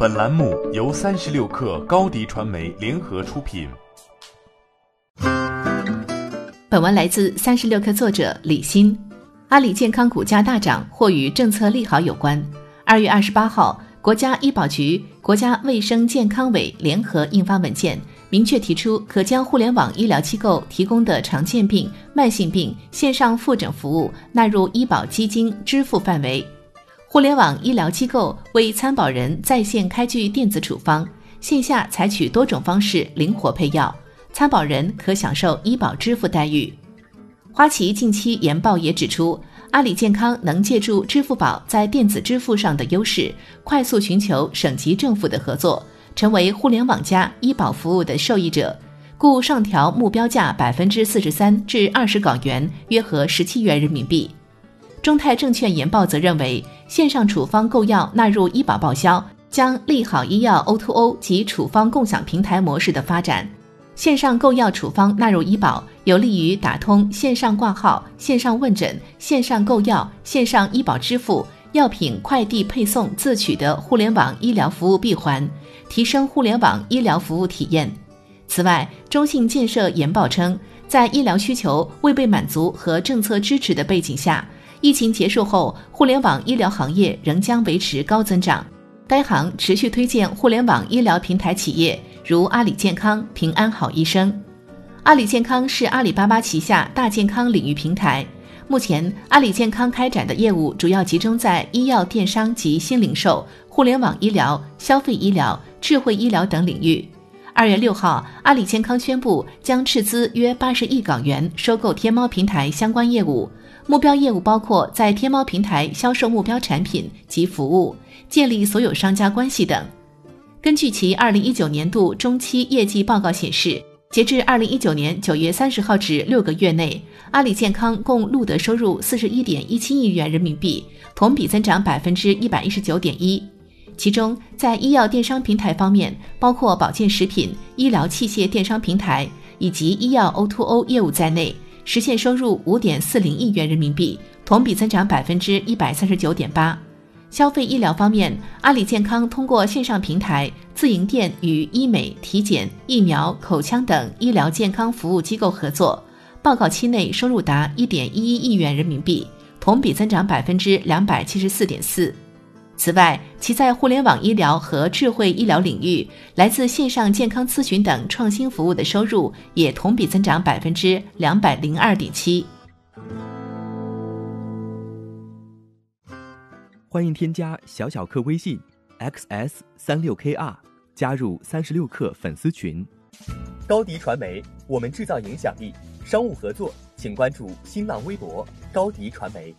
本栏目由三十六氪高低传媒联合出品。本文来自三十六氪作者李欣。阿里健康股价大涨，或与政策利好有关。二月二十八号，国家医保局、国家卫生健康委联合印发文件。明确提出，可将互联网医疗机构提供的常见病、慢性病线上复诊服务纳入医保基金支付范围。互联网医疗机构为参保人在线开具电子处方，线下采取多种方式灵活配药，参保人可享受医保支付待遇。花旗近期研报也指出，阿里健康能借助支付宝在电子支付上的优势，快速寻求省级政府的合作。成为互联网加医保服务的受益者，故上调目标价百分之四十三至二十港元，约合十七元人民币。中泰证券研报则认为，线上处方购药纳入医保报销，将利好医药 O2O 及处方共享平台模式的发展。线上购药处方纳入医保，有利于打通线上挂号、线上问诊、线上购药、线上医保支付、药品快递配送自取的互联网医疗服务闭环。提升互联网医疗服务体验。此外，中信建设研报称，在医疗需求未被满足和政策支持的背景下，疫情结束后，互联网医疗行业仍将维持高增长。该行持续推荐互联网医疗平台企业，如阿里健康、平安好医生。阿里健康是阿里巴巴旗下大健康领域平台。目前，阿里健康开展的业务主要集中在医药电商及新零售、互联网医疗、消费医疗。智慧医疗等领域。二月六号，阿里健康宣布将斥资约八十亿港元收购天猫平台相关业务，目标业务包括在天猫平台销售目标产品及服务、建立所有商家关系等。根据其二零一九年度中期业绩报告显示，截至二零一九年九月三十号止六个月内，阿里健康共录得收入四十一点一七亿元人民币，同比增长百分之一百一十九点一。其中，在医药电商平台方面，包括保健食品、医疗器械电商平台以及医药 O2O 业务在内，实现收入五点四零亿元人民币，同比增长百分之一百三十九点八。消费医疗方面，阿里健康通过线上平台、自营店与医美、体检、疫苗、口腔等医疗健康服务机构合作，报告期内收入达一点一一亿元人民币，同比增长百分之两百七十四点四。此外，其在互联网医疗和智慧医疗领域，来自线上健康咨询等创新服务的收入也同比增长百分之两百零二点七。欢迎添加小小客微信 xs 三六 kr，加入三十六氪粉丝群。高迪传媒，我们制造影响力。商务合作，请关注新浪微博高迪传媒。